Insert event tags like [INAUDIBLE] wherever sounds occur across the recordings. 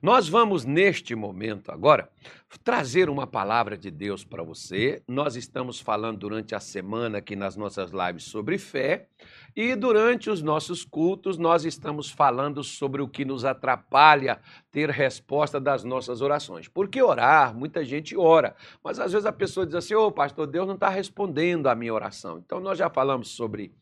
Nós vamos, neste momento agora, trazer uma palavra de Deus para você. Nós estamos falando durante a semana aqui nas nossas lives sobre fé. E durante os nossos cultos, nós estamos falando sobre o que nos atrapalha ter resposta das nossas orações. Porque orar, muita gente ora, mas às vezes a pessoa diz assim: Ô oh, pastor, Deus não está respondendo a minha oração. Então nós já falamos sobre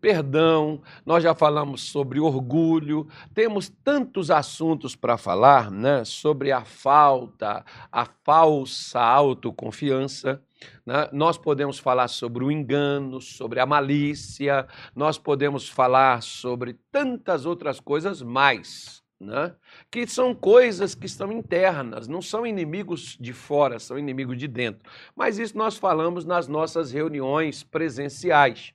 perdão, nós já falamos sobre orgulho, temos tantos assuntos para falar, né? Sobre a falta, a falsa autoconfiança. Né? Nós podemos falar sobre o engano, sobre a malícia, nós podemos falar sobre tantas outras coisas mais. Né? Que são coisas que estão internas, não são inimigos de fora, são inimigos de dentro. Mas isso nós falamos nas nossas reuniões presenciais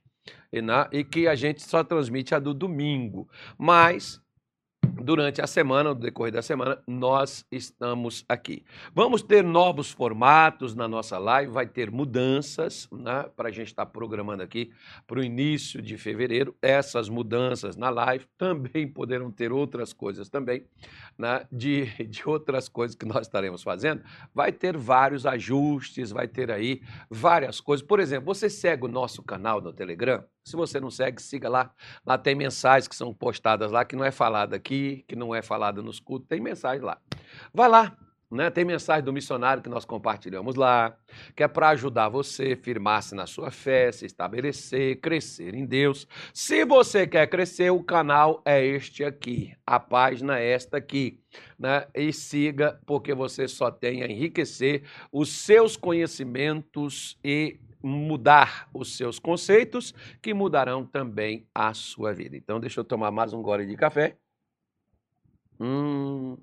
e, que a gente só transmite a do domingo. Mas durante a semana, no decorrer da semana, nós estamos aqui. Vamos ter novos formatos na nossa live, vai ter mudanças, né, para a gente estar tá programando aqui para o início de fevereiro. Essas mudanças na live também poderão ter outras coisas também, né, de, de outras coisas que nós estaremos fazendo. Vai ter vários ajustes, vai ter aí várias coisas. Por exemplo, você segue o nosso canal no Telegram? Se você não segue, siga lá. Lá tem mensagens que são postadas lá, que não é falada aqui, que não é falada nos cultos, tem mensagem lá. Vai lá, né? Tem mensagem do missionário que nós compartilhamos lá, que é para ajudar você firmar-se na sua fé, se estabelecer, crescer em Deus. Se você quer crescer, o canal é este aqui, a página é esta aqui. Né? E siga, porque você só tem a enriquecer os seus conhecimentos e mudar os seus conceitos, que mudarão também a sua vida. Então, deixa eu tomar mais um gole de café. Hum,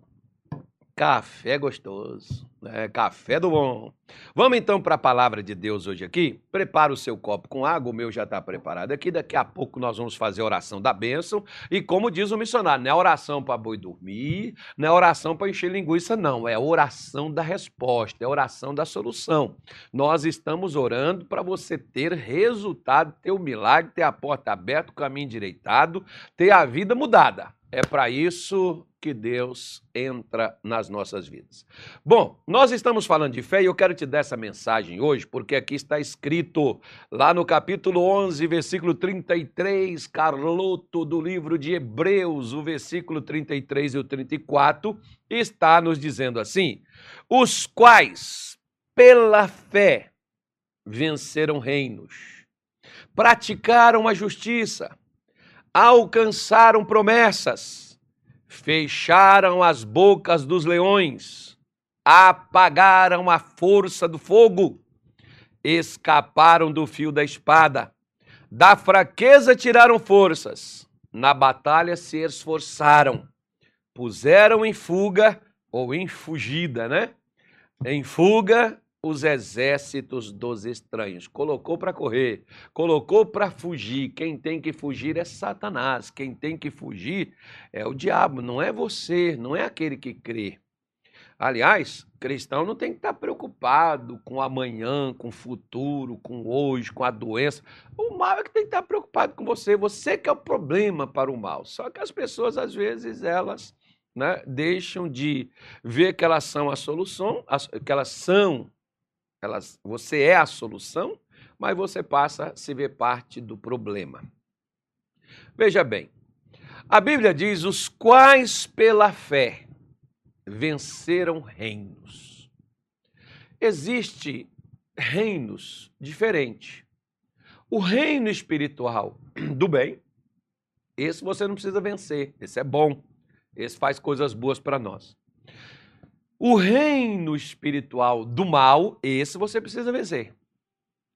Café gostoso, né? café do bom. Vamos então para a palavra de Deus hoje aqui. Prepara o seu copo com água, o meu já está preparado aqui. Daqui a pouco nós vamos fazer a oração da bênção. E como diz o missionário, não é oração para boi dormir, não é oração para encher linguiça, não. É oração da resposta, é oração da solução. Nós estamos orando para você ter resultado, ter o milagre, ter a porta aberta, o caminho endireitado, ter a vida mudada. É para isso que Deus entra nas nossas vidas. Bom, nós estamos falando de fé e eu quero te dar essa mensagem hoje, porque aqui está escrito, lá no capítulo 11, versículo 33, Carloto, do livro de Hebreus, o versículo 33 e o 34, está nos dizendo assim: os quais, pela fé, venceram reinos, praticaram a justiça, alcançaram promessas fecharam as bocas dos leões, apagaram a força do fogo, escaparam do fio da espada, da fraqueza tiraram forças, na batalha se esforçaram, puseram em fuga ou em fugida, né? Em fuga os exércitos dos estranhos. Colocou para correr, colocou para fugir. Quem tem que fugir é Satanás. Quem tem que fugir é o diabo, não é você, não é aquele que crê. Aliás, cristão não tem que estar preocupado com amanhã, com o futuro, com hoje, com a doença. O mal é que tem que estar preocupado com você. Você que é o problema para o mal. Só que as pessoas, às vezes, elas né, deixam de ver que elas são a solução, que elas são elas, você é a solução, mas você passa a se ver parte do problema. Veja bem, a Bíblia diz: os quais pela fé venceram reinos. Existe reinos diferentes. O reino espiritual do bem, esse você não precisa vencer, esse é bom, esse faz coisas boas para nós. O reino espiritual do mal, esse você precisa vencer.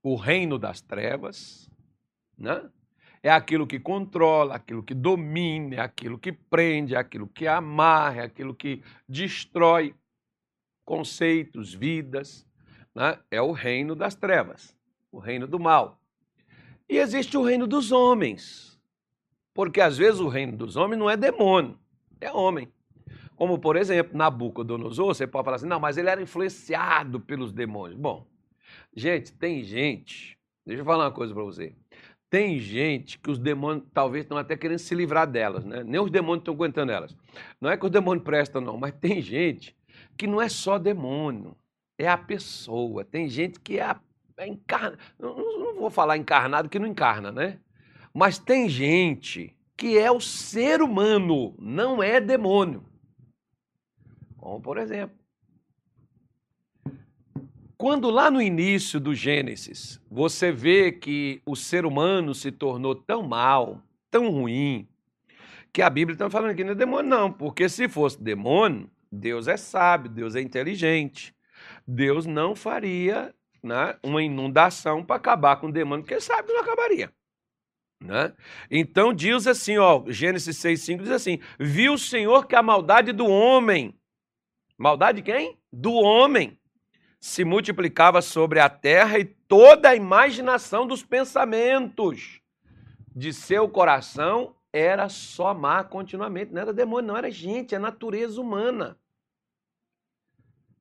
O reino das trevas, né? É aquilo que controla, aquilo que domina, é aquilo que prende, é aquilo que amarra, é aquilo que destrói conceitos, vidas. Né? É o reino das trevas, o reino do mal. E existe o reino dos homens. Porque às vezes o reino dos homens não é demônio, é homem. Como, por exemplo, Nabucodonosor, você pode falar assim, não, mas ele era influenciado pelos demônios. Bom, gente, tem gente, deixa eu falar uma coisa para você. Tem gente que os demônios talvez estão até querendo se livrar delas, né? Nem os demônios estão aguentando elas. Não é que os demônios prestam, não, mas tem gente que não é só demônio, é a pessoa. Tem gente que é, a, é encarna. Não, não vou falar encarnado que não encarna, né? Mas tem gente que é o ser humano, não é demônio. Como, por exemplo, quando lá no início do Gênesis você vê que o ser humano se tornou tão mal, tão ruim, que a Bíblia está falando que não é demônio, não, porque se fosse demônio, Deus é sábio, Deus é inteligente. Deus não faria né, uma inundação para acabar com o demônio, porque sabe não acabaria. Né? Então diz assim, ó, Gênesis 6,5 diz assim: Viu o Senhor que a maldade do homem, maldade de quem? Do homem, se multiplicava sobre a terra e toda a imaginação dos pensamentos de seu coração era só má continuamente. Não era demônio, não era gente, é natureza humana.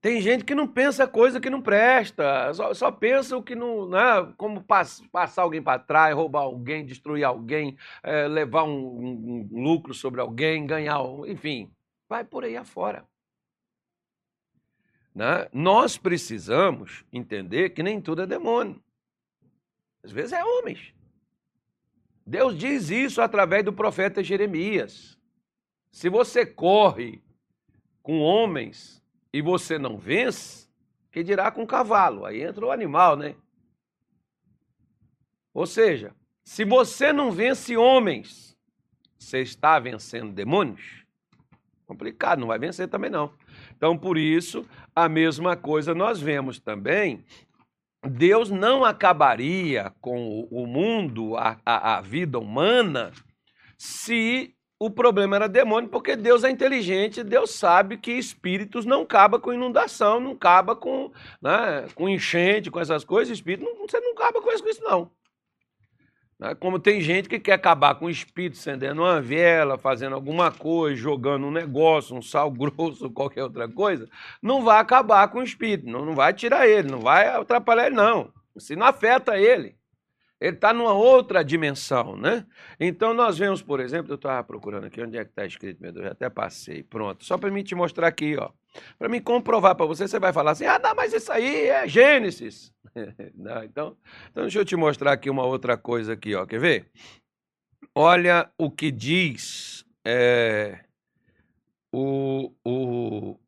Tem gente que não pensa coisa que não presta, só, só pensa o que não. Né, como pass, passar alguém para trás, roubar alguém, destruir alguém, é, levar um, um, um lucro sobre alguém, ganhar. Enfim, vai por aí afora. Né? Nós precisamos entender que nem tudo é demônio. Às vezes é homens. Deus diz isso através do profeta Jeremias. Se você corre com homens e você não vence, que dirá com cavalo? Aí entra o animal, né? Ou seja, se você não vence homens, você está vencendo demônios? Complicado, não vai vencer também não. Então, por isso, a mesma coisa nós vemos também. Deus não acabaria com o mundo, a, a, a vida humana, se o problema era demônio, porque Deus é inteligente, Deus sabe que espíritos não acaba com inundação, não acaba com, né, com enchente, com essas coisas, espírito, não, você não acaba com isso, não. Né? Como tem gente que quer acabar com o espírito, acendendo uma vela, fazendo alguma coisa, jogando um negócio, um sal [LAUGHS] grosso, qualquer outra coisa, não vai acabar com o espírito, não, não vai tirar ele, não vai atrapalhar ele, não. Se não afeta ele. Ele está numa outra dimensão, né? Então nós vemos, por exemplo, eu estava procurando aqui, onde é que está escrito, meu Deus, eu até passei, pronto. Só para mim te mostrar aqui, ó. Para mim comprovar para você, você vai falar assim, ah, não, mas isso aí é Gênesis. [LAUGHS] não, então, então deixa eu te mostrar aqui uma outra coisa aqui, ó. Quer ver? Olha o que diz é, o, o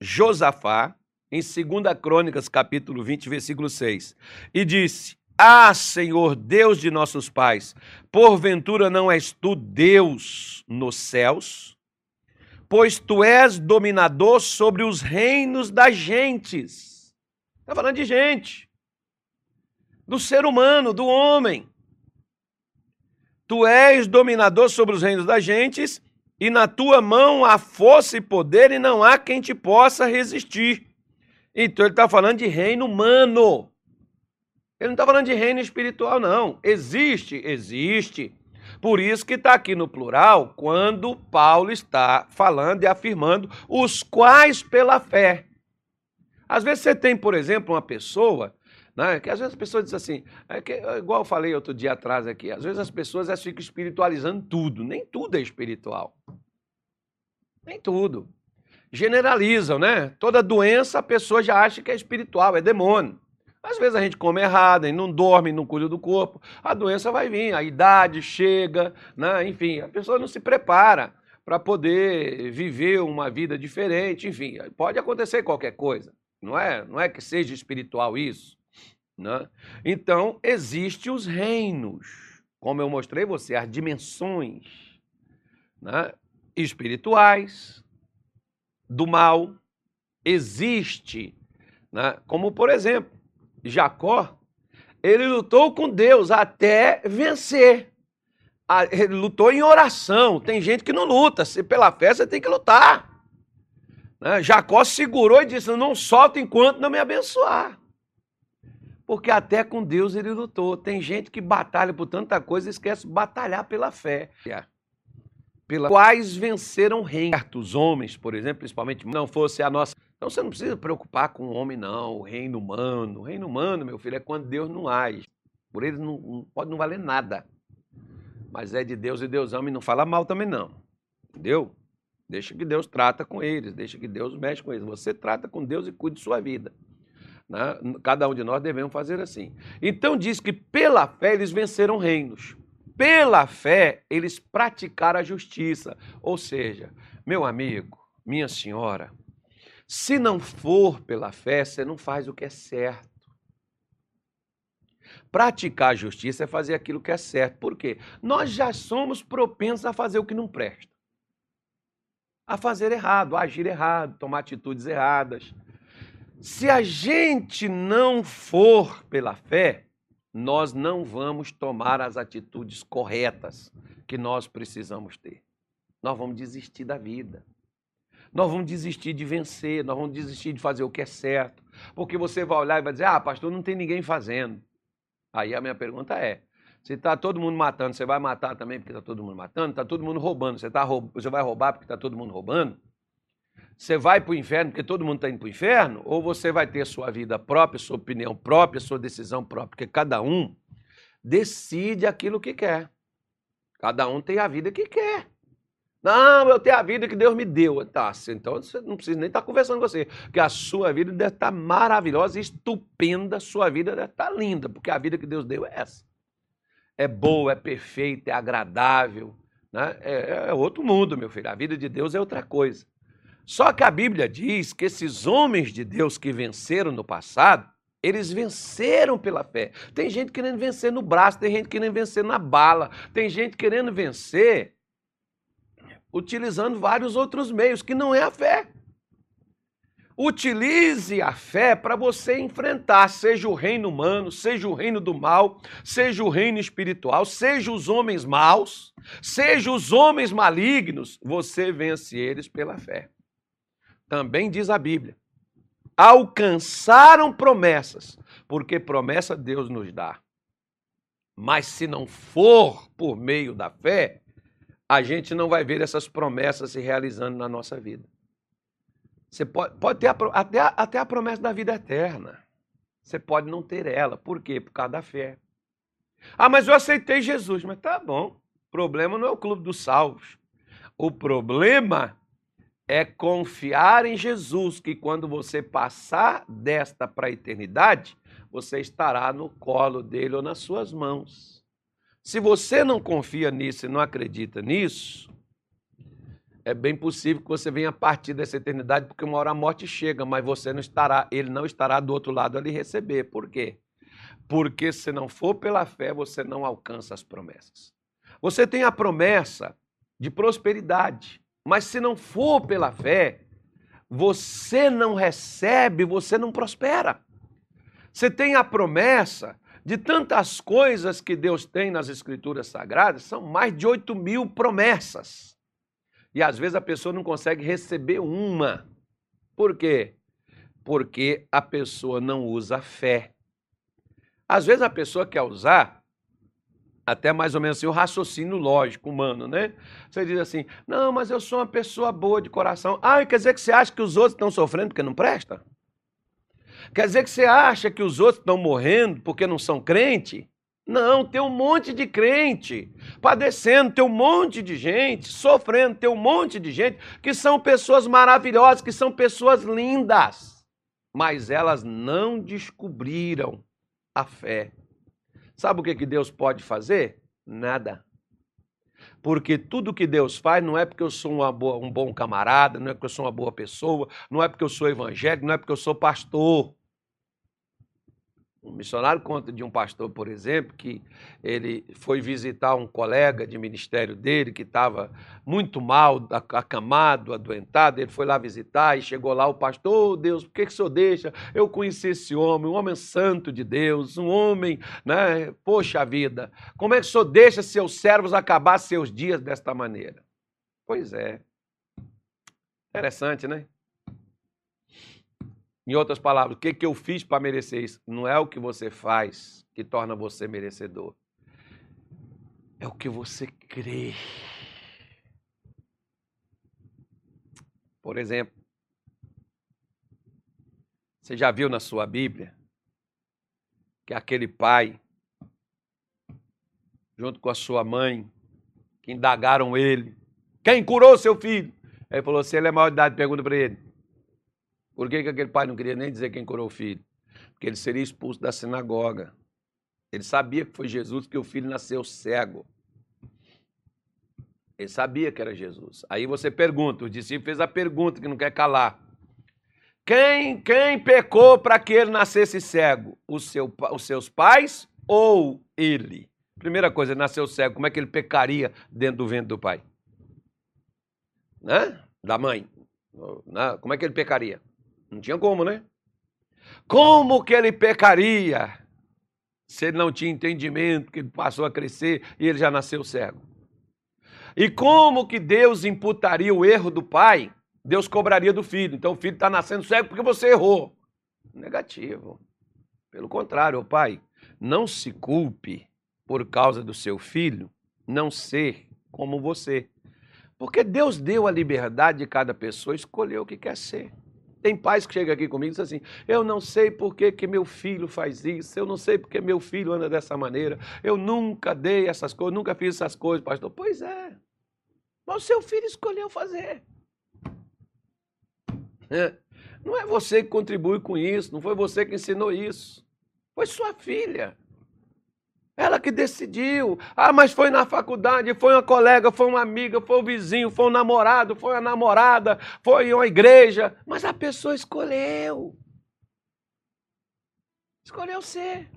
Josafá em 2 Crônicas, capítulo 20, versículo 6. E disse: ah, Senhor Deus de nossos pais, porventura não és tu Deus nos céus? Pois tu és dominador sobre os reinos das gentes. Está falando de gente, do ser humano, do homem. Tu és dominador sobre os reinos das gentes, e na tua mão há força e poder, e não há quem te possa resistir. Então ele está falando de reino humano. Ele não está falando de reino espiritual, não. Existe, existe. Por isso que está aqui no plural, quando Paulo está falando e afirmando os quais pela fé. Às vezes você tem, por exemplo, uma pessoa, né, que às vezes as pessoas dizem assim, é que, igual eu falei outro dia atrás aqui, às vezes as pessoas elas ficam espiritualizando tudo. Nem tudo é espiritual. Nem tudo. Generalizam, né? Toda doença a pessoa já acha que é espiritual, é demônio. Às vezes a gente come errado, não dorme, não cuida do corpo, a doença vai vir, a idade chega, né? enfim, a pessoa não se prepara para poder viver uma vida diferente, enfim, pode acontecer qualquer coisa, não é? Não é que seja espiritual isso, né? Então, existem os reinos, como eu mostrei você, as dimensões né? espirituais do mal existe, né? como por exemplo, Jacó, ele lutou com Deus até vencer. Ele lutou em oração. Tem gente que não luta. Se pela fé você tem que lutar. Né? Jacó segurou e disse: Não solta enquanto não me abençoar. Porque até com Deus ele lutou. Tem gente que batalha por tanta coisa e esquece de batalhar pela fé. Pela quais venceram reinos. Os homens, por exemplo, principalmente, não fosse a nossa então você não precisa preocupar com o homem, não, o reino humano. O reino humano, meu filho, é quando Deus não age. Por eles não, não pode não valer nada. Mas é de Deus e Deus ama e não fala mal também não. Entendeu? Deixa que Deus trata com eles, deixa que Deus mexe com eles. Você trata com Deus e cuide de sua vida. Né? Cada um de nós devemos fazer assim. Então diz que pela fé eles venceram reinos. Pela fé eles praticaram a justiça. Ou seja, meu amigo, minha senhora, se não for pela fé, você não faz o que é certo. Praticar a justiça é fazer aquilo que é certo. Por quê? Nós já somos propensos a fazer o que não presta. A fazer errado, a agir errado, tomar atitudes erradas. Se a gente não for pela fé, nós não vamos tomar as atitudes corretas que nós precisamos ter. Nós vamos desistir da vida. Nós vamos desistir de vencer, nós vamos desistir de fazer o que é certo. Porque você vai olhar e vai dizer: ah, pastor, não tem ninguém fazendo. Aí a minha pergunta é: se está todo mundo matando, você vai matar também porque está todo mundo matando? Está todo mundo roubando, você, tá você vai roubar porque está todo mundo roubando? Você vai para o inferno porque todo mundo está indo para o inferno? Ou você vai ter sua vida própria, sua opinião própria, sua decisão própria? Porque cada um decide aquilo que quer. Cada um tem a vida que quer. Não, eu tenho a vida que Deus me deu. Tá, então você não precisa nem estar tá conversando com você. Porque a sua vida deve estar tá maravilhosa, estupenda, sua vida deve estar tá linda, porque a vida que Deus deu é essa. É boa, é perfeita, é agradável. Né? É, é outro mundo, meu filho. A vida de Deus é outra coisa. Só que a Bíblia diz que esses homens de Deus que venceram no passado, eles venceram pela fé. Tem gente querendo vencer no braço, tem gente querendo vencer na bala, tem gente querendo vencer utilizando vários outros meios, que não é a fé. Utilize a fé para você enfrentar, seja o reino humano, seja o reino do mal, seja o reino espiritual, seja os homens maus, seja os homens malignos, você vence eles pela fé. Também diz a Bíblia: alcançaram promessas, porque promessa Deus nos dá. Mas se não for por meio da fé, a gente não vai ver essas promessas se realizando na nossa vida. Você pode, pode ter a, até, até a promessa da vida eterna. Você pode não ter ela. Por quê? Por causa da fé. Ah, mas eu aceitei Jesus. Mas tá bom. O problema não é o clube dos salvos. O problema é confiar em Jesus, que quando você passar desta para a eternidade, você estará no colo dele ou nas suas mãos. Se você não confia nisso e não acredita nisso, é bem possível que você venha partir dessa eternidade, porque uma hora a morte chega, mas você não estará, ele não estará do outro lado ali receber. Por quê? Porque se não for pela fé, você não alcança as promessas. Você tem a promessa de prosperidade. Mas se não for pela fé, você não recebe, você não prospera. Você tem a promessa de tantas coisas que Deus tem nas Escrituras Sagradas, são mais de 8 mil promessas. E às vezes a pessoa não consegue receber uma. Por quê? Porque a pessoa não usa fé. Às vezes a pessoa quer usar até mais ou menos assim, o raciocínio lógico humano, né? Você diz assim, não, mas eu sou uma pessoa boa de coração. Ah, quer dizer que você acha que os outros estão sofrendo porque não presta? Quer dizer que você acha que os outros estão morrendo porque não são crente? Não, tem um monte de crente padecendo, tem um monte de gente sofrendo, tem um monte de gente que são pessoas maravilhosas, que são pessoas lindas, mas elas não descobriram a fé Sabe o que, que Deus pode fazer? Nada. Porque tudo que Deus faz não é porque eu sou boa, um bom camarada, não é porque eu sou uma boa pessoa, não é porque eu sou evangélico, não é porque eu sou pastor. Um missionário conta de um pastor, por exemplo, que ele foi visitar um colega de ministério dele que estava muito mal, acamado, adoentado. Ele foi lá visitar e chegou lá o pastor, oh, Deus, por que, que o senhor deixa? Eu conheci esse homem, um homem santo de Deus, um homem, né? Poxa vida, como é que o senhor deixa seus servos acabar seus dias desta maneira? Pois é. Interessante, né? Em outras palavras, o que, que eu fiz para merecer isso? Não é o que você faz que torna você merecedor. É o que você crê. Por exemplo, você já viu na sua Bíblia que aquele pai junto com a sua mãe, que indagaram ele. Quem curou seu filho? Ele falou: se ele é maior de idade, pergunta para ele. Por que, que aquele pai não queria nem dizer quem curou o filho? Porque ele seria expulso da sinagoga. Ele sabia que foi Jesus que o filho nasceu cego. Ele sabia que era Jesus. Aí você pergunta, o discípulo fez a pergunta que não quer calar. Quem, quem pecou para que ele nascesse cego? O seu, os seus pais ou ele? Primeira coisa, ele nasceu cego. Como é que ele pecaria dentro do ventre do pai? Né? Da mãe. Né? Como é que ele pecaria? Não tinha como, né? Como que ele pecaria se ele não tinha entendimento, que ele passou a crescer e ele já nasceu cego? E como que Deus imputaria o erro do pai? Deus cobraria do filho. Então o filho está nascendo cego porque você errou. Negativo. Pelo contrário, o pai, não se culpe por causa do seu filho não ser como você. Porque Deus deu a liberdade de cada pessoa escolher o que quer ser. Tem pais que chegam aqui comigo e dizem assim: Eu não sei por que, que meu filho faz isso, eu não sei porque meu filho anda dessa maneira, eu nunca dei essas coisas, nunca fiz essas coisas, pastor. Pois é, mas o seu filho escolheu fazer. É. Não é você que contribui com isso, não foi você que ensinou isso, foi sua filha. Ela que decidiu. Ah, mas foi na faculdade, foi uma colega, foi uma amiga, foi um vizinho, foi um namorado, foi uma namorada, foi uma igreja. Mas a pessoa escolheu. Escolheu ser.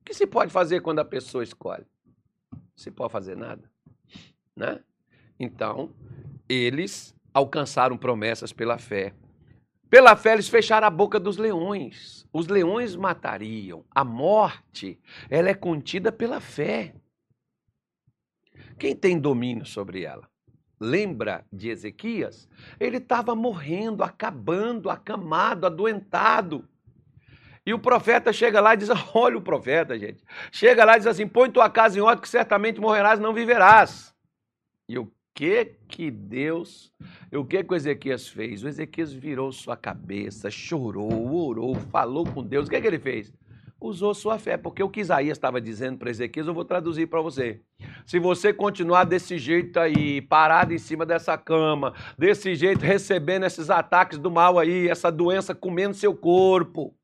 O que se pode fazer quando a pessoa escolhe? Não se pode fazer nada. Né? Então, eles alcançaram promessas pela fé. Pela fé, eles fecharam a boca dos leões. Os leões matariam. A morte, ela é contida pela fé. Quem tem domínio sobre ela? Lembra de Ezequias? Ele estava morrendo, acabando, acamado, adoentado. E o profeta chega lá e diz: [LAUGHS] Olha o profeta, gente. Chega lá e diz assim: Põe tua casa em ordem, que certamente morrerás, não viverás. E o que que Deus, o que que o Ezequias fez? O Ezequias virou sua cabeça, chorou, orou, falou com Deus. O que que ele fez? Usou sua fé, porque o que Isaías estava dizendo para Ezequias, eu vou traduzir para você. Se você continuar desse jeito aí, parado em cima dessa cama, desse jeito, recebendo esses ataques do mal aí, essa doença comendo seu corpo,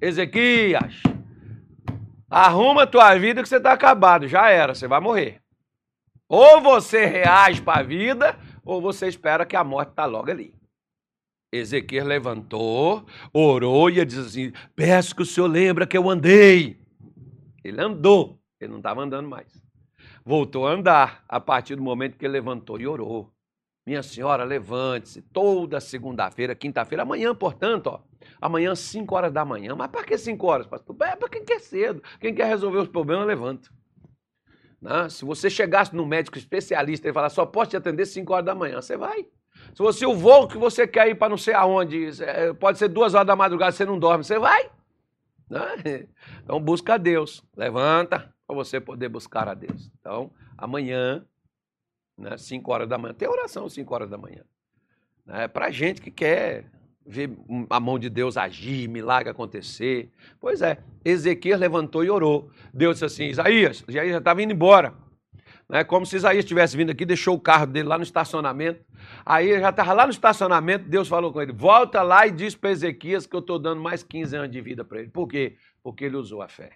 Ezequias, arruma tua vida que você está acabado, já era, você vai morrer. Ou você reage para a vida, ou você espera que a morte está logo ali. Ezequiel levantou, orou e disse assim: Peço que o senhor lembre que eu andei. Ele andou, ele não estava andando mais. Voltou a andar a partir do momento que ele levantou e orou. Minha senhora, levante-se toda segunda-feira, quinta-feira, amanhã, portanto, ó, amanhã, 5 horas da manhã. Mas para que 5 horas, pastor? É para quem quer cedo. Quem quer resolver os problemas, levanta. Né? Se você chegasse no médico especialista e falar, só posso te atender 5 horas da manhã, você vai. Se você o voo que você quer ir para não sei aonde, é, pode ser duas horas da madrugada, você não dorme, você vai. Né? [LAUGHS] Então busca a Deus. Levanta para você poder buscar a Deus. Então, amanhã, né, 5 horas da manhã, tem oração 5 horas da manhã. Né? Para gente que quer ver a mão de Deus agir, milagre acontecer. Pois é, Ezequiel levantou e orou. Deus disse assim: Isaías, Isaías já estava indo embora. Né? Como se Isaías tivesse vindo aqui, deixou o carro dele lá no estacionamento. Aí já estava lá no estacionamento, Deus falou com ele: volta lá e diz para Ezequias que eu estou dando mais 15 anos de vida para ele. Por quê? Porque ele usou a fé.